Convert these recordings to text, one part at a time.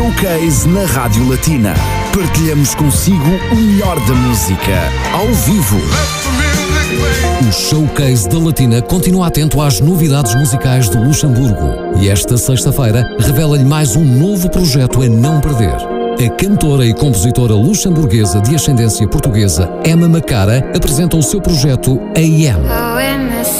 Showcase na Rádio Latina. Partilhamos consigo o melhor da música, ao vivo. O Showcase da Latina continua atento às novidades musicais do Luxemburgo e esta sexta-feira revela-lhe mais um novo projeto a não perder. A cantora e compositora luxemburguesa de ascendência portuguesa Emma Macara apresenta o seu projeto AM. Oh,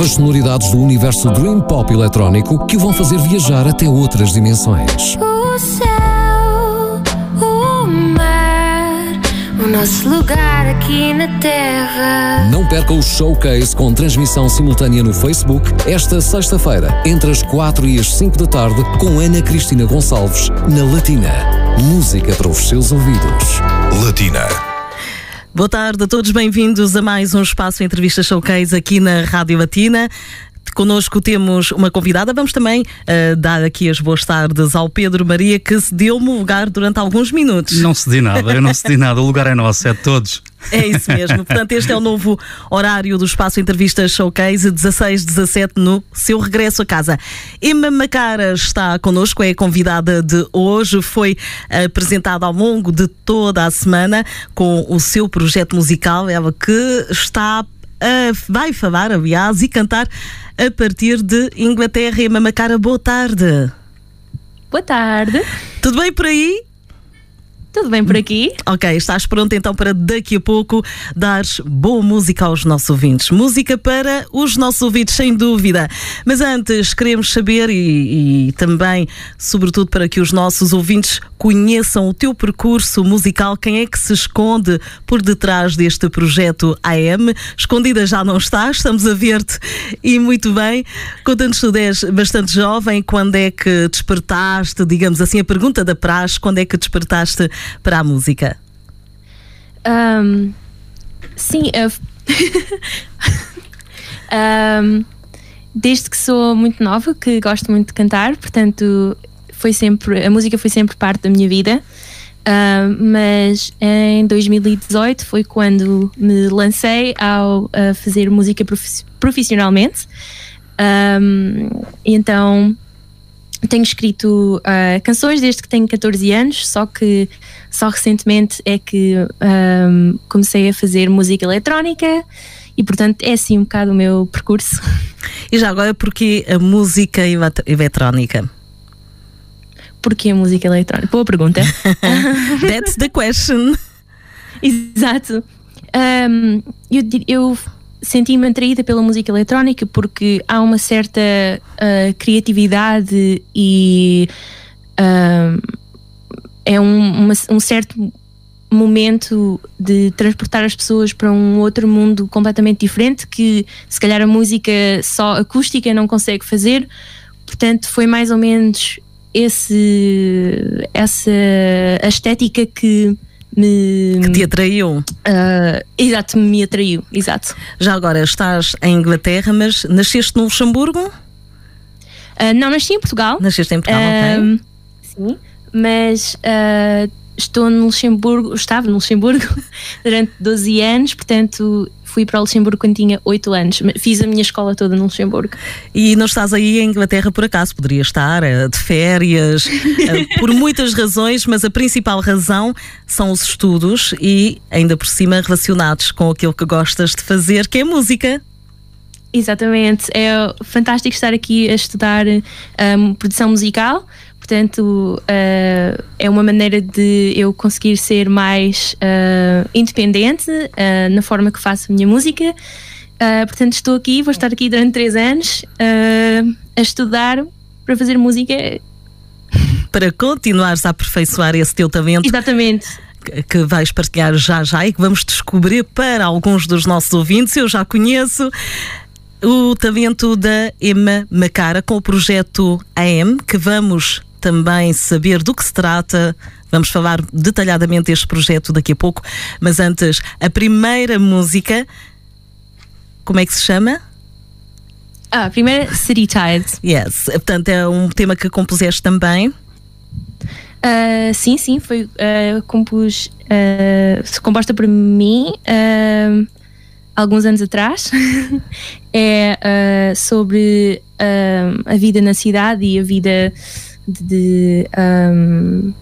Novas sonoridades do universo Dream Pop eletrónico que o vão fazer viajar até outras dimensões. O céu, o mar, o nosso lugar aqui na terra. Não perca o Showcase com transmissão simultânea no Facebook esta sexta-feira, entre as 4 e as 5 da tarde, com Ana Cristina Gonçalves, na Latina. Música para os seus ouvidos. Latina. Boa tarde a todos, bem-vindos a mais um espaço Entrevista Showcase aqui na Rádio Latina. Connosco temos uma convidada. Vamos também eh, dar aqui as boas tardes ao Pedro Maria, que cedeu-me o lugar durante alguns minutos. Não cedi nada, eu não cedi nada, o lugar é nosso, é de todos. É isso mesmo. Portanto, este é o novo horário do Espaço Entrevistas Showcase, 16-17, no seu regresso a casa. Emma Macara está connosco, é a convidada de hoje. Foi apresentada ao longo de toda a semana com o seu projeto musical, ela que está a, vai falar, aliás, e cantar a partir de Inglaterra. Emma Macara, boa tarde. Boa tarde, Tudo bem por aí? Tudo bem por aqui? Ok, estás pronto então para daqui a pouco dares boa música aos nossos ouvintes. Música para os nossos ouvintes, sem dúvida. Mas antes, queremos saber e, e também, sobretudo, para que os nossos ouvintes conheçam o teu percurso musical, quem é que se esconde por detrás deste projeto AM? Escondida já não estás, estamos a ver-te e muito bem. Conta-nos, tu és bastante jovem, quando é que despertaste, digamos assim, a pergunta da praxe, quando é que despertaste para a música? Ahm, sim, eu- Ahm, desde que sou muito nova, que gosto muito de cantar, portanto, foi sempre, a música foi sempre parte da minha vida. Ahm, mas em 2018 foi quando me lancei ao a fazer música profi- profissionalmente. E então tenho escrito ah, canções desde que tenho 14 anos, só que só recentemente é que ahm, comecei a fazer música eletrónica e portanto é assim um bocado o meu percurso. E já agora, porque a música elet- eletrónica? Porquê a música eletrónica? Boa pergunta. That's the question. Exato. Ahm, eu di- eu senti-me atraída pela música eletrónica porque há uma certa ah, criatividade e ahm, é um, uma- um certo momento de transportar as pessoas para um outro mundo completamente diferente que se calhar a música só acústica não consegue fazer. Portanto, foi mais ou menos esse, essa estética que me Que te atraiu. ah, exato, me atraiu, exato. Já agora estás em Inglaterra, mas nasceste no Luxemburgo? Ah, não nasci em Portugal. Nasceste em Portugal, ok. Ahm, Sim, mas estou no Luxemburgo, estava no Luxemburgo durante 12 anos, portanto fui para o Luxemburgo quando tinha 8 anos. Fiz a minha escola toda no Luxemburgo. E não estás aí em Inglaterra por acaso, poderia estar eh, de férias, eh, por muitas razões, mas a principal razão são os estudos e, ainda por cima, relacionados com aquilo que gostas de fazer, que é música. Exatamente, é fantástico estar aqui a estudar ahm, produção musical. Portanto, ah, é uma maneira de eu conseguir ser mais ah, independente ah, na forma que faço a minha música. Portanto, estou aqui, vou estar aqui durante três anos a estudar para fazer música. Para continuares a aperfeiçoar esse teu talento Exatamente. que- que vais partilhar já já e que vamos descobrir para alguns dos nossos ouvintes. Eu já conheço o talento da Emma Macara com o projeto AM, que vamos também saber do que se trata. Vamos falar detalhadamente deste projeto daqui a pouco, mas antes, a primeira música, como é que se chama? Ah, a primeira, City Tide. Yes, portanto é um tema que compuseste também. Ah, sim, sim, foi ah, compus, ah, composta por mim ah, alguns anos atrás. é sobre a vida na cidade e a vida de, de, ahm,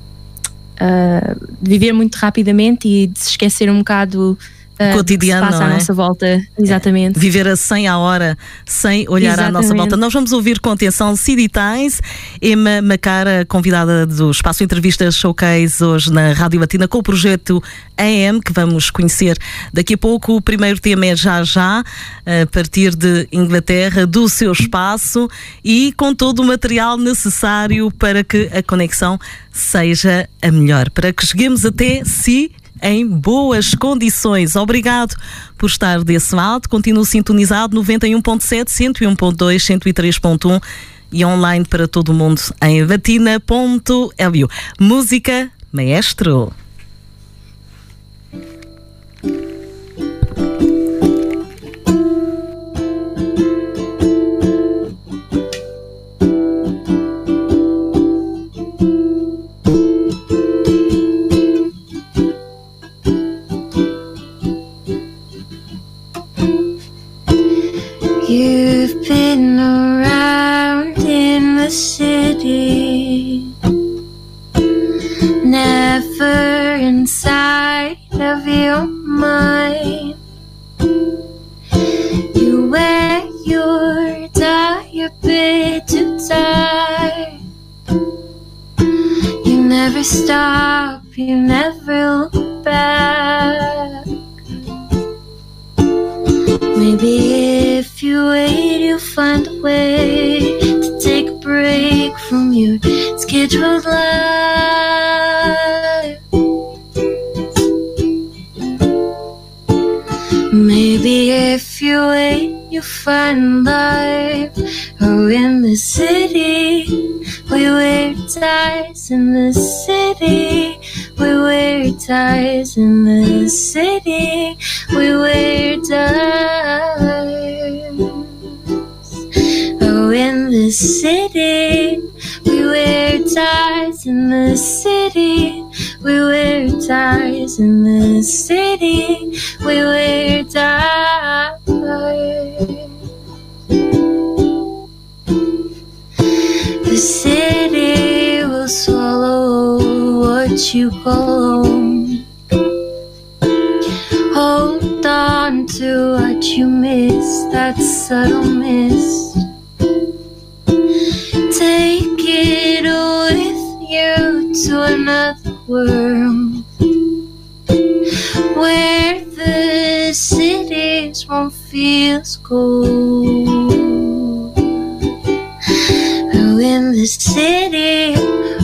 ah, de viver muito rapidamente e de se esquecer um bocado ah, do que se Cotidiano, passa à é? nossa volta. Exatamente. Viver a 100 à hora, sem olhar à nossa Exatamente. volta. Nós vamos ouvir com atenção City Times, Emma Macara, convidada do Espaço Entrevistas Showcase, hoje na Rádio Latina, com o projeto AM, que vamos conhecer daqui a pouco. O primeiro tema é Já Já, a partir de Inglaterra, do seu espaço e com todo o material necessário para que a conexão seja a melhor, para que cheguemos até si em boas condições. Obrigado por estar desse lado. Continuo sintonizado 91.7, 101.2, 103.1 e online para todo mundo em latina.lu. Música, maestro. You'll find life. Oh, in the city, we wear ties in the city. We wear ties in the city. We wear ties. Oh, in the city, we wear ties in the city. We wear ties in the city. We wear ties. The city will swallow what you call home. Hold on to what you miss, that subtle mist. To another world where the cities won't feel as cold. Oh, in the city,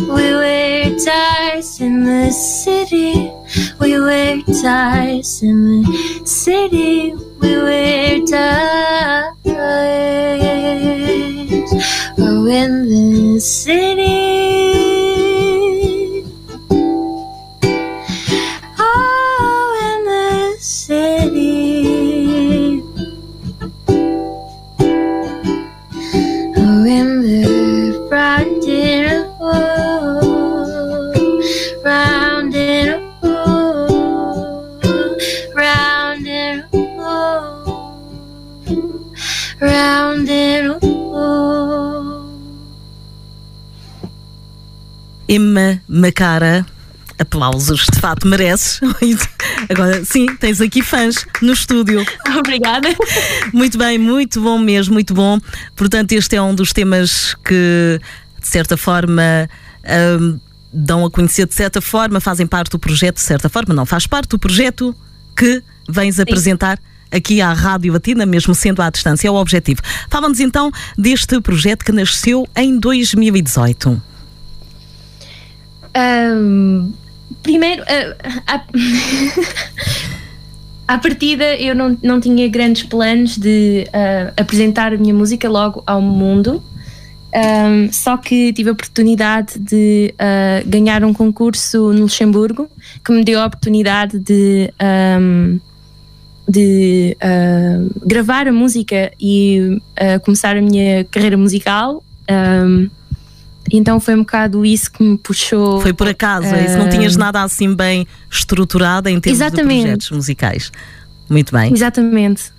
we wear ties in the city. We wear ties in the city. We wear ties. Oh, in the city. Emma Macara, aplausos, de fato mereces. Agora sim, tens aqui fãs no estúdio. Obrigada. Muito bem, muito bom mesmo, muito bom. Portanto, este é um dos temas que, de certa forma, hum, dão a conhecer, de certa forma, fazem parte do projeto, de certa forma, não, faz parte do projeto que vens apresentar aqui à Rádio Latina, mesmo sendo à distância, é o objetivo. Fala-nos então deste projeto que nasceu em 2018. Primeiro, ah, à, à partida eu não, não tinha grandes planos de ah, apresentar a minha música logo ao mundo. Ahm, só que tive a oportunidade de ah, ganhar um concurso no Luxemburgo que me deu a oportunidade de, ahm, de ah, gravar a música e começar a minha carreira musical. Ahm, então foi um bocado isso que me puxou. Foi por acaso, é isso? Não Ah, tinhas nada assim bem estruturado em termos de Exatamente. projetos musicais. Muito bem. Exatamente.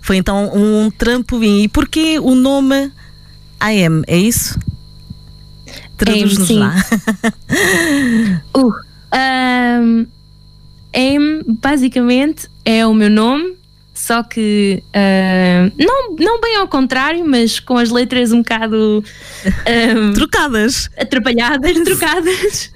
Foi então um trampolim. E porquê o nome AM, é isso? Traduz-nos lá. Uh, um, AIM basicamente é o meu nome, só que uh, não, não bem ao contrário, mas com as letras um bocado um, Trocadas. atrapalhadas, trocadas.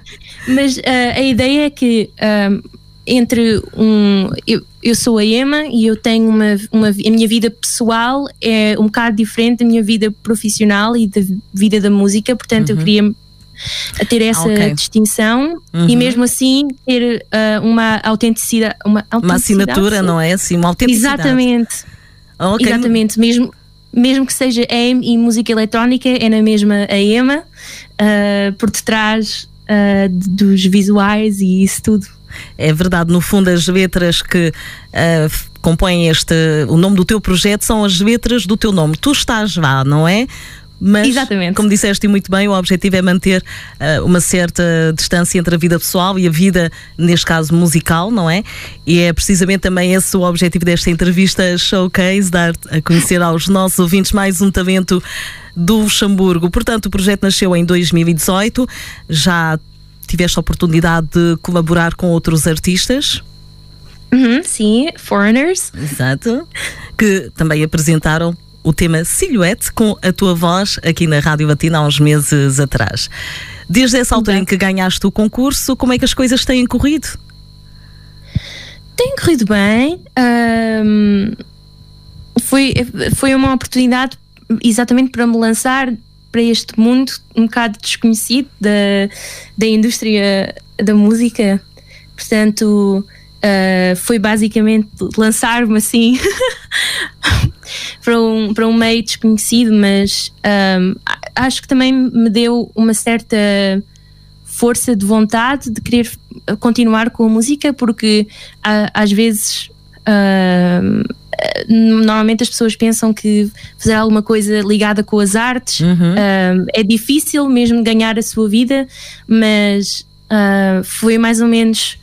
Mas uh, a ideia é que um, entre um. Eu, eu sou a Emma e eu tenho uma, uma. A minha vida pessoal é um bocado diferente da minha vida profissional e da vida da música, portanto eu queria a ter essa Uhum. ok. distinção Uhum. e mesmo assim ter uh, uma autenticidade. Uma, Uma assinatura, sim. não é? Assim, uma autenticidade. Exatamente. Ok. Exatamente, mesmo, mesmo que seja AIM e música eletrónica, é na mesma a EMA, uh, por detrás uh, dos visuais e isso tudo. É verdade, no fundo as letras que ah, f- compõem este, o nome do teu projeto são as letras do teu nome. Tu estás lá, não é? Mas, Exatamente. como disseste muito bem, o objetivo é manter ah, uma certa distância entre a vida pessoal e a vida, neste caso, musical, não é? E é precisamente também esse o objetivo desta entrevista Showcase, dar a conhecer aos nossos ouvintes mais um talento do Luxemburgo. Portanto, o projeto nasceu em 2018, já tiveste a oportunidade de colaborar com outros artistas, Uhum, sim, Foreigners. exato, que também apresentaram o tema Silhouette com a tua voz aqui na Rádio Latina há uns meses atrás. Desde essa altura em que ganhaste o concurso, como é que as coisas têm corrido? Tem corrido bem. ahm, foi, foi uma oportunidade exatamente para me lançar para este mundo um bocado desconhecido da, da indústria da música. Portanto, ah, foi basicamente lançar-me assim para, um, para um meio desconhecido, mas a- acho que também me deu uma certa força de vontade de querer continuar com a música, porque ah, às vezes ah, normalmente as pessoas pensam que fazer alguma coisa ligada com as artes ahm, é difícil mesmo ganhar a sua vida, mas ah, foi mais ou menos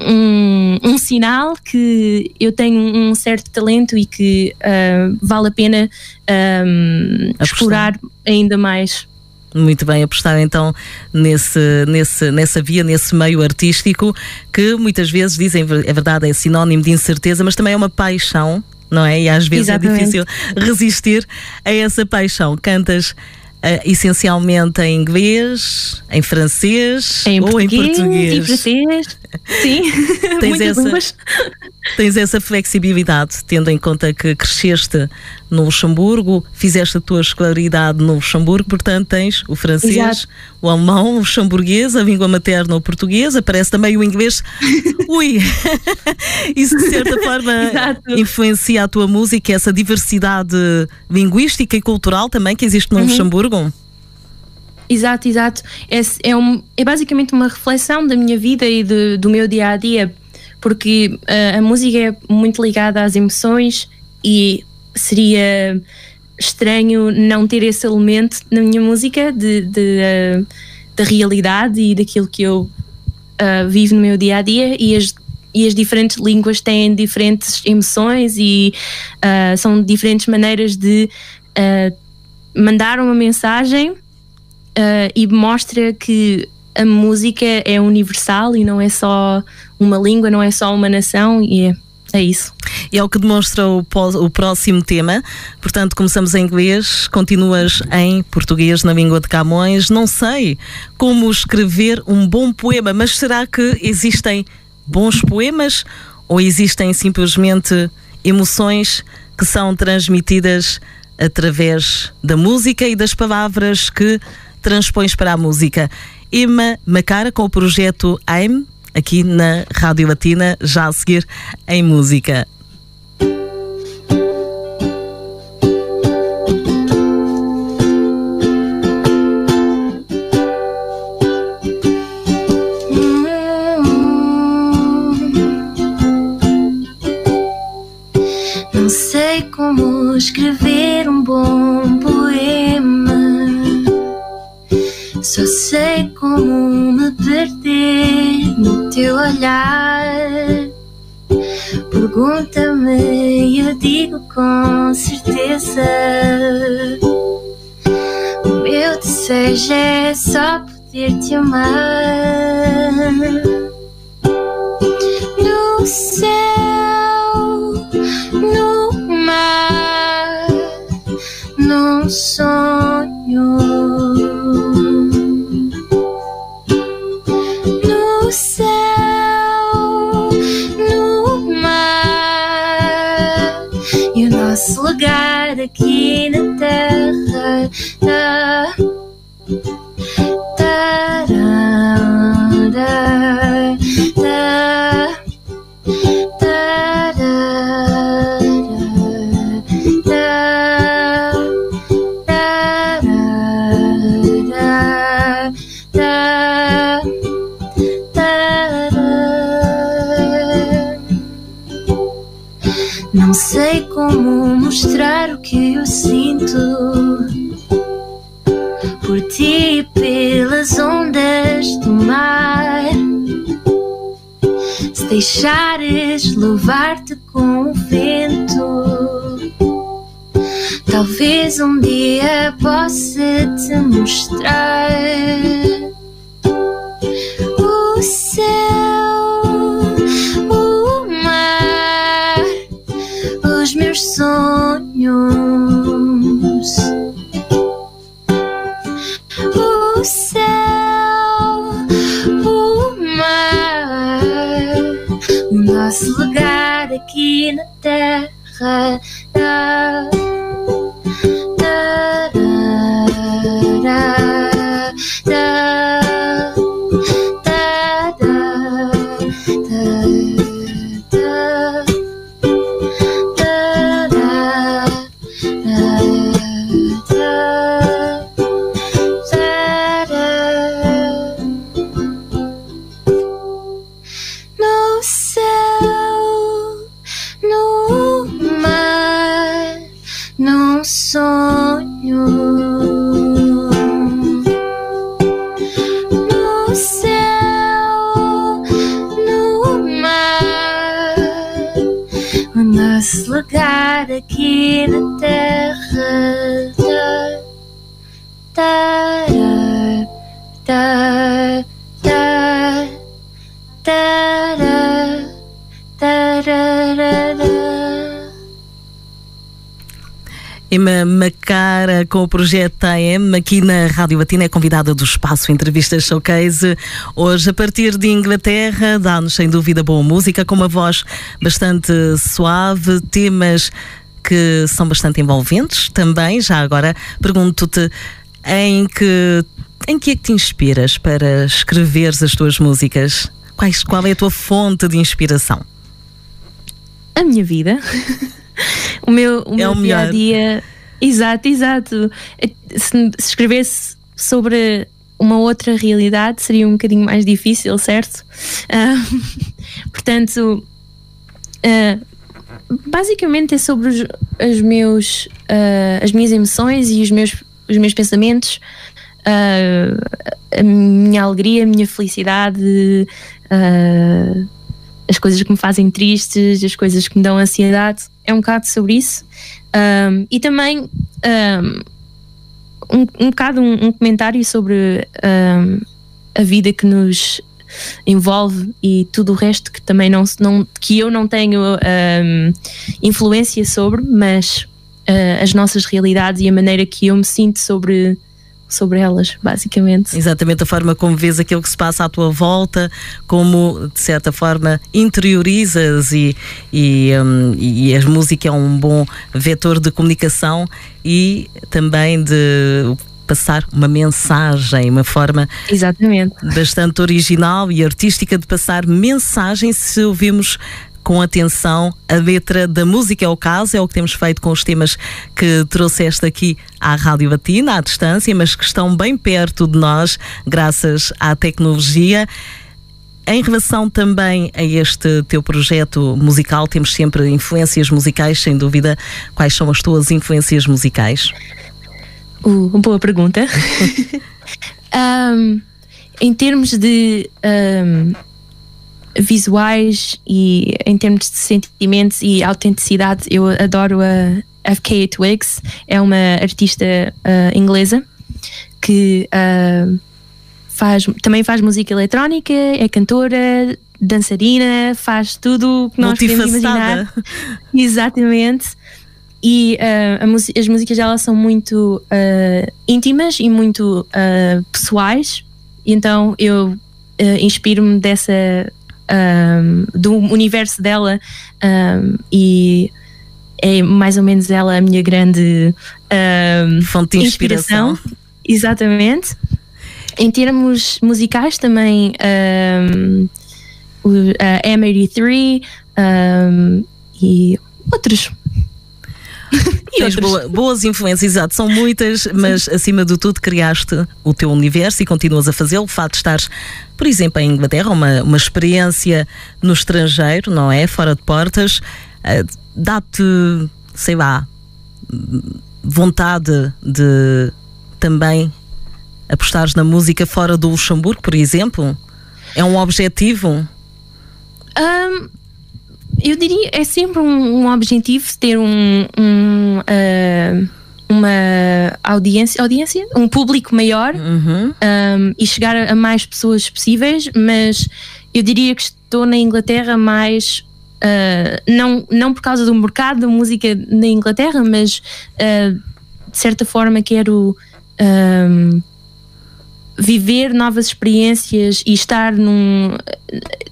um, um sinal que eu tenho um certo talento e que ah, vale a pena ahm, Apostar. explorar ainda mais. Muito bem, apostar então nesse, nesse, nessa via, nesse meio artístico, que muitas vezes dizem, é verdade, é sinónimo de incerteza, mas também é uma paixão, não é? E às vezes é Exatamente. difícil resistir a essa paixão. Cantas ah, essencialmente em inglês, em francês Em ou em português, português? Em francês. Sim, Tens essa- línguas. Tens essa flexibilidade, tendo em conta que cresceste no Luxemburgo, fizeste a tua escolaridade no Luxemburgo, portanto tens o francês, Exato. o alemão, o luxemburguês, a língua materna, o português, aparece também o inglês. Ui! Isso de certa forma influencia a tua música, essa diversidade linguística e cultural também que existe Uhum. no Exato, exato. É, é, um- é basicamente uma reflexão da minha vida e de- do meu dia a dia, porque ah, a música é muito ligada às emoções e seria estranho não ter esse elemento na minha música de, de, ah, da realidade e daquilo que eu ah, vivo no meu dia a dia e as, e as diferentes línguas têm diferentes emoções e são diferentes maneiras de mandar uma mensagem ah, e mostra que a música é universal e não é só uma língua, não é só uma nação e é, é isso. E é o que demonstra o, o próximo tema. Portanto, começamos em inglês, continuas em português na língua de Camões. Não sei como escrever um bom poema, mas será que existem bons poemas ou existem simplesmente emoções que são transmitidas através da música e das palavras que transpões para a música? Emma Macara com o projeto AIM, aqui na Rádio Latina, já a seguir em música. Não sei como escrever um bom poema. Só sei como me perder no teu olhar. Pergunta-me e eu digo com certeza. desejo é só poder te amar no céu, no sonho. Com o vento, talvez um dia possa te mostrar o céu, o mar, os meus sonhos. O céu, o mar, o nosso lugar aqui na terra. Emma Macara com o projeto AM aqui na Rádio Batina é convidada do Espaço Entrevistas Showcase. Hoje, a partir de Inglaterra, dá-nos sem dúvida boa música, com uma voz bastante suave, temas que são bastante envolventes também. Já agora pergunto-te em que, em que é que te inspiras para escreveres as tuas músicas? Quais, qual é a tua fonte de inspiração? A minha vida. o meu, o É meu dia melhor. a dia. Exato, exato. Se, se escrevesse sobre uma outra realidade seria um bocadinho mais difícil, certo? Ah, portanto, ah, basicamente é sobre os, os meus, ah, as minhas emoções e os meus, os meus pensamentos, a minha alegria, a minha felicidade, ah, as coisas que me fazem tristes, as coisas que me dão ansiedade. É um bocado sobre isso. Um, e também um, um, bocado um, um comentário sobre um, a vida que nos envolve e tudo o resto que também não, não que eu não tenho um, influência sobre, mas uh, as nossas realidades e a maneira que eu me sinto sobre sobre elas, basicamente. Exatamente a forma como vês aquilo que se passa à tua volta, como de certa forma interiorizas e, e, hum, e a música é um bom vetor de comunicação e também de passar uma mensagem, uma forma Exatamente. bastante original e artística de passar mensagem se ouvimos com atenção a letra da música é o caso, é o que temos feito com os temas que trouxeste aqui à Rádio Batina, à distância, mas que estão bem perto de nós, graças à tecnologia. Em relação também a este teu projeto musical, temos sempre influências musicais, sem dúvida. Quais são as tuas influências musicais? Uh, boa pergunta. um, em termos de um, visuais e em termos de sentimentos e autenticidade, eu adoro a FK Twigs, é uma artista uh, inglesa que uh, faz, também faz música eletrónica, é cantora, dançarina, faz tudo o que nós podemos imaginar. Exatamente. E uh, as músicas dela são muito íntimas e muito pessoais, então eu inspiro-me dessa um, do universo dela um, e é mais ou menos ela a minha grande um, fonte de inspiração. inspiração. Exatamente. Em termos musicais também um, a M83 um, e outros. e Tens boa, boas influências, exato, são muitas, mas acima de tudo criaste o teu universo e continuas a fazê-lo. O facto de estares, por exemplo, em Inglaterra, uma, uma experiência no estrangeiro, não é? Fora de portas, uh, dá-te, sei lá, vontade de também apostares na música fora do Luxemburgo, por exemplo? É um objetivo? Um, eu diria é sempre um, um objetivo ter um, um uh, uma audiência, audiência, um público maior uhum. um, e chegar a mais pessoas possíveis, mas eu diria que estou na Inglaterra mais uh, não, não por causa do mercado da música na Inglaterra, mas uh, de certa forma quero um, viver novas experiências e estar num.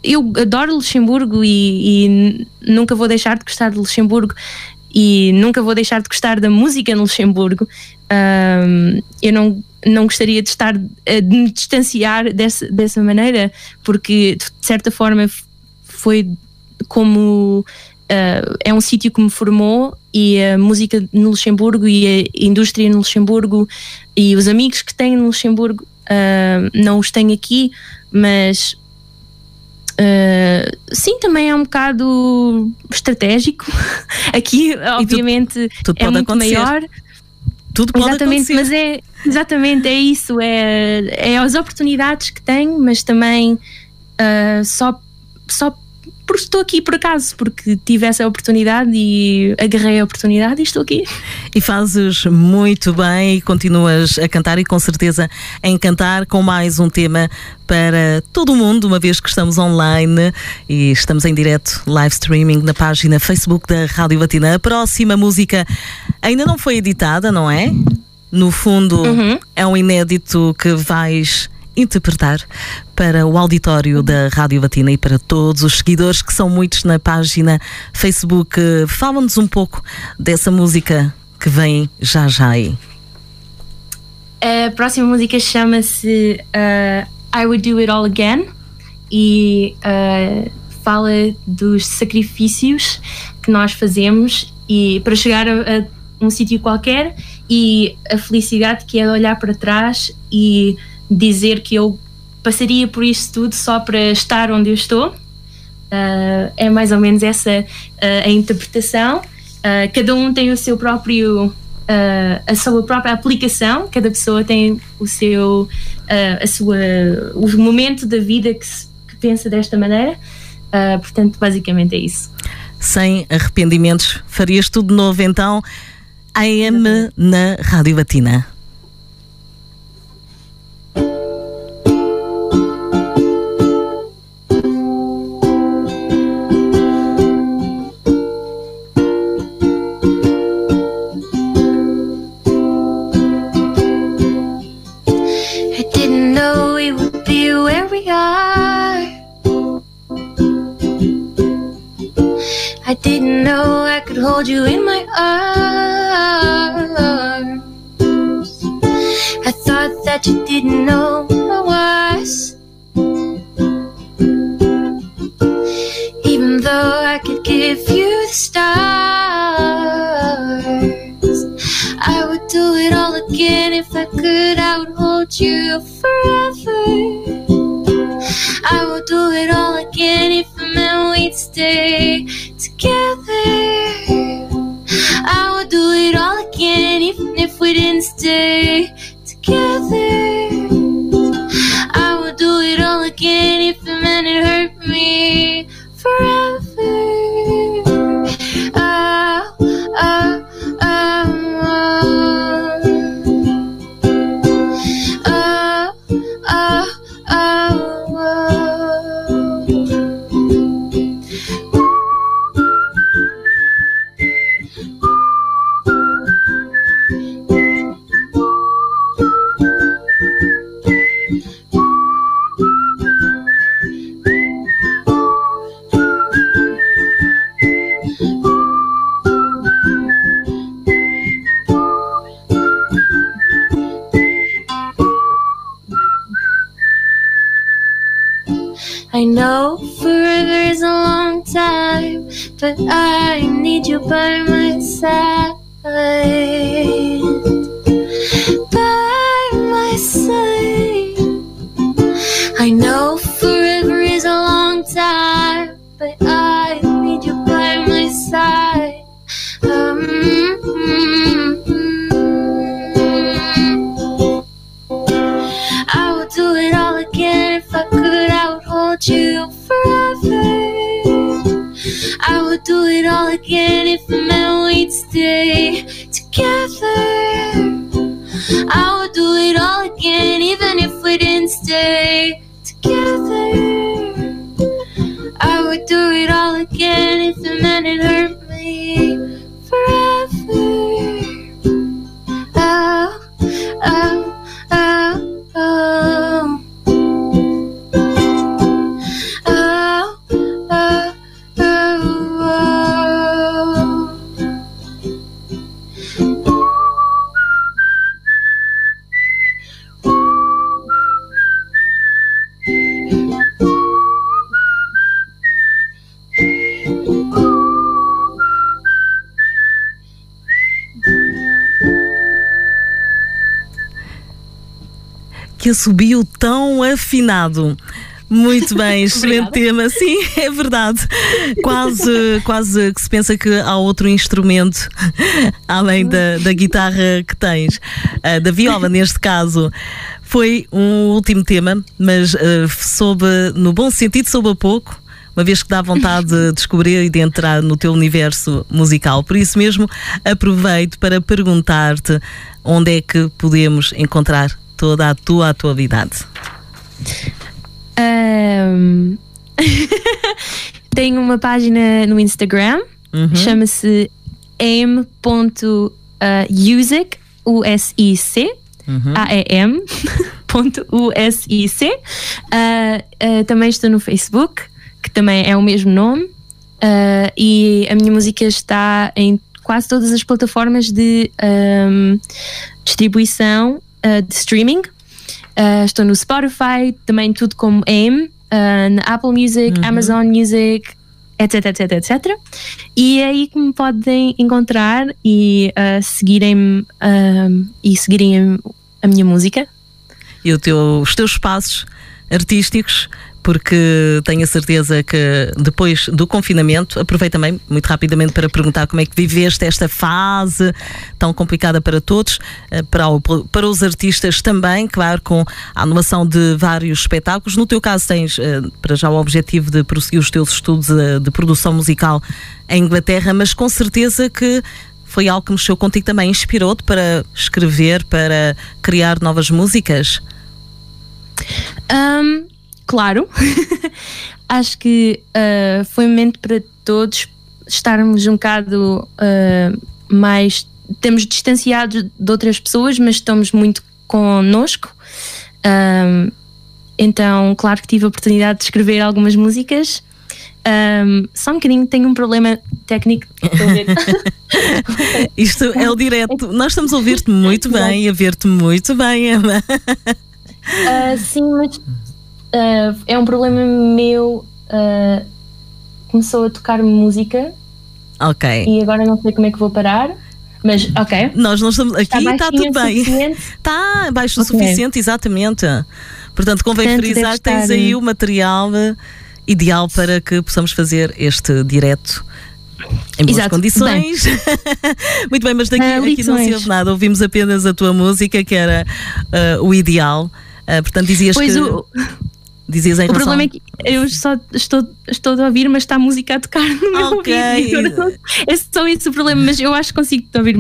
Eu adoro Luxemburgo e, e, nunca vou deixar de gostar de Luxemburgo e nunca vou deixar de gostar da música no Luxemburgo. Um, eu não, não gostaria de estar de me distanciar dessa, dessa maneira, porque de certa forma foi como uh, é um sítio que me formou e a música no Luxemburgo e a indústria no Luxemburgo e os amigos que tenho no Luxemburgo Uh, não os tenho aqui, mas uh, sim, também é um bocado estratégico. aqui, obviamente, tudo, tudo é muito acontecer. maior. Tudo pode exatamente, acontecer. mas é exatamente é isso, é, é as oportunidades que tenho, mas também uh, só, só porque estou aqui por acaso, porque tive essa oportunidade e agarrei a oportunidade e estou aqui. E fazes muito bem e continuas a cantar e com certeza a encantar com mais um tema para todo o mundo, uma vez que estamos online e estamos em direto live streaming na página Facebook da Rádio Batina. A próxima música ainda não foi editada, não é? No fundo, uhum. é um inédito que vais interpretar para o auditório da Rádio Batina e para todos os seguidores que são muitos na página Facebook. Fala-nos um pouco dessa música que vem já já aí. A próxima música chama-se uh, I Would Do It All Again e uh, fala dos sacrifícios que nós fazemos e para chegar a, a um sítio qualquer e a felicidade que é olhar para trás e dizer que eu passaria por isto tudo só para estar onde eu estou. Uh, é mais ou menos essa uh, a interpretação. Uh, cada um tem o seu próprio a sua própria aplicação. Cada pessoa tem o seu a sua o momento da vida que, se, que pensa desta maneira. portanto, basicamente é isso. Sem arrependimentos, farias tudo novo então. AM na Rádio Batina. Hold you in my arms. I thought that you didn't know I was. Even though I could give you the stars, I would do it all again if I could. I would hold you forever. I would do it all again if I meant we'd stay but I need you by my side. Do it all again if it Que assobio tão afinado. Muito bem, excelente tema, sim, é verdade. Quase, quase que se pensa que há outro instrumento além da, da guitarra que tens, Ah, da viola neste caso. Foi um último tema, mas ah, soube, no bom sentido, soube a pouco. Uma vez que dá vontade de descobrir e de entrar no teu universo musical. Por isso mesmo, aproveito para perguntar-te onde é que podemos encontrar toda a tua atualidade. Ahm, Tenho uma página no Instagram, chama-se aim.music, U-S-I-C, A-E-M, ponto U-S-I-C. Ah, ah, também estou no Facebook, que também é o mesmo nome, Ah, e a minha música está em quase todas as plataformas de ahm, distribuição ah, de streaming. Uh, estou no Spotify, também tudo como AIM, uh, na Apple Music, Amazon Music, etc, etc, etc. E é aí que me podem encontrar e uh, seguirem uh, e seguirem a minha música. e teu- os teus passos artísticos, porque tenho a certeza que depois do confinamento, aproveito também muito rapidamente para perguntar como é que viveste esta fase tão complicada para todos, eh, para, o- para os artistas também, claro, com a animação de vários espetáculos. No teu caso, tens eh, para já o objetivo de prosseguir os teus estudos eh, de produção musical em Inglaterra, mas com certeza que foi algo que mexeu contigo também, inspirou-te para escrever, para criar novas músicas? Um, claro, acho que uh, foi um momento para todos estarmos um bocado uh, mais. Estamos distanciados de outras pessoas, mas estamos muito connosco. Um, então, claro que tive a oportunidade de escrever algumas músicas. Um, só um bocadinho, tenho um problema técnico. Isto é o direto. Nós estamos a ouvir-te muito bem a ver-te muito bem, Emma. Ah, sim, mas ah, é um problema meu. ah, começou a tocar música Ok. e agora não sei como é que vou parar. Mas, ok. Nós não estamos. Aqui está baixinho tudo o bem. suficiente. Está baixo o Ok. suficiente, exatamente. Portanto, convém Portanto, frisar que tens estar- aí o material eh, ideal para que possamos fazer este direto. Em boas Exato. condições. Muito bem, mas daqui Ah, aqui não se ouve nada. Ouvimos apenas a tua música, que era eh, o ideal. Ah, portanto, dizias Pois que. o, dizias em o problema é que eu só estou, estou a ouvir, mas está a música a tocar no meu Ok. ouvido. É só isso o problema, mas eu acho que consigo ouvir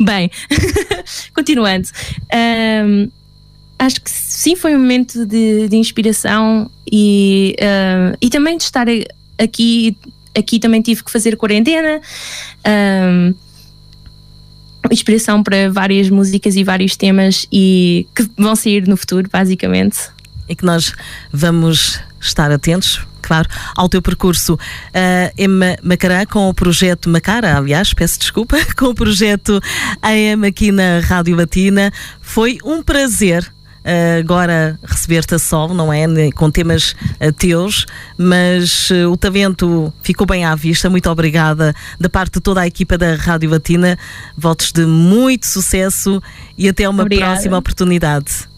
bem. Continuando. Ahm, acho que sim, foi um momento de, de inspiração e, e também de estar aqui. Aqui também tive que fazer quarentena. Ahm, inspiração para várias músicas e vários temas e que vão sair no futuro, basicamente. E que nós vamos estar atentos, claro, ao teu percurso. Uh, Emma Macará com o projeto Macara, aliás, peço desculpa, com o projeto AM aqui na Rádio Latina. Foi um prazer uh, agora receber-te a sol, não é? Com temas uh, teus, mas uh, o talento ficou bem à vista. Muito obrigada da parte de toda a equipa da Rádio Latina. Votos de muito sucesso e até uma Obrigada. próxima oportunidade.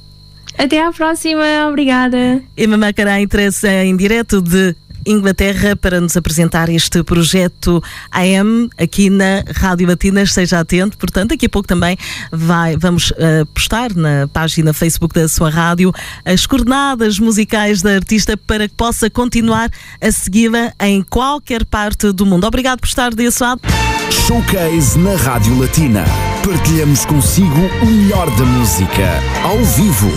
Até à próxima, obrigada. Emma Macará interessa em direto de Inglaterra para nos apresentar este projeto AM aqui na Rádio Latina. Esteja atento, portanto, daqui a pouco também vai, vamos uh, postar na página Facebook da sua rádio as coordenadas musicais da artista para que possa continuar a segui-la em qualquer parte do mundo. Obrigado por estar desse lado. Showcase na Rádio Latina. Partilhamos consigo o melhor da música, ao vivo.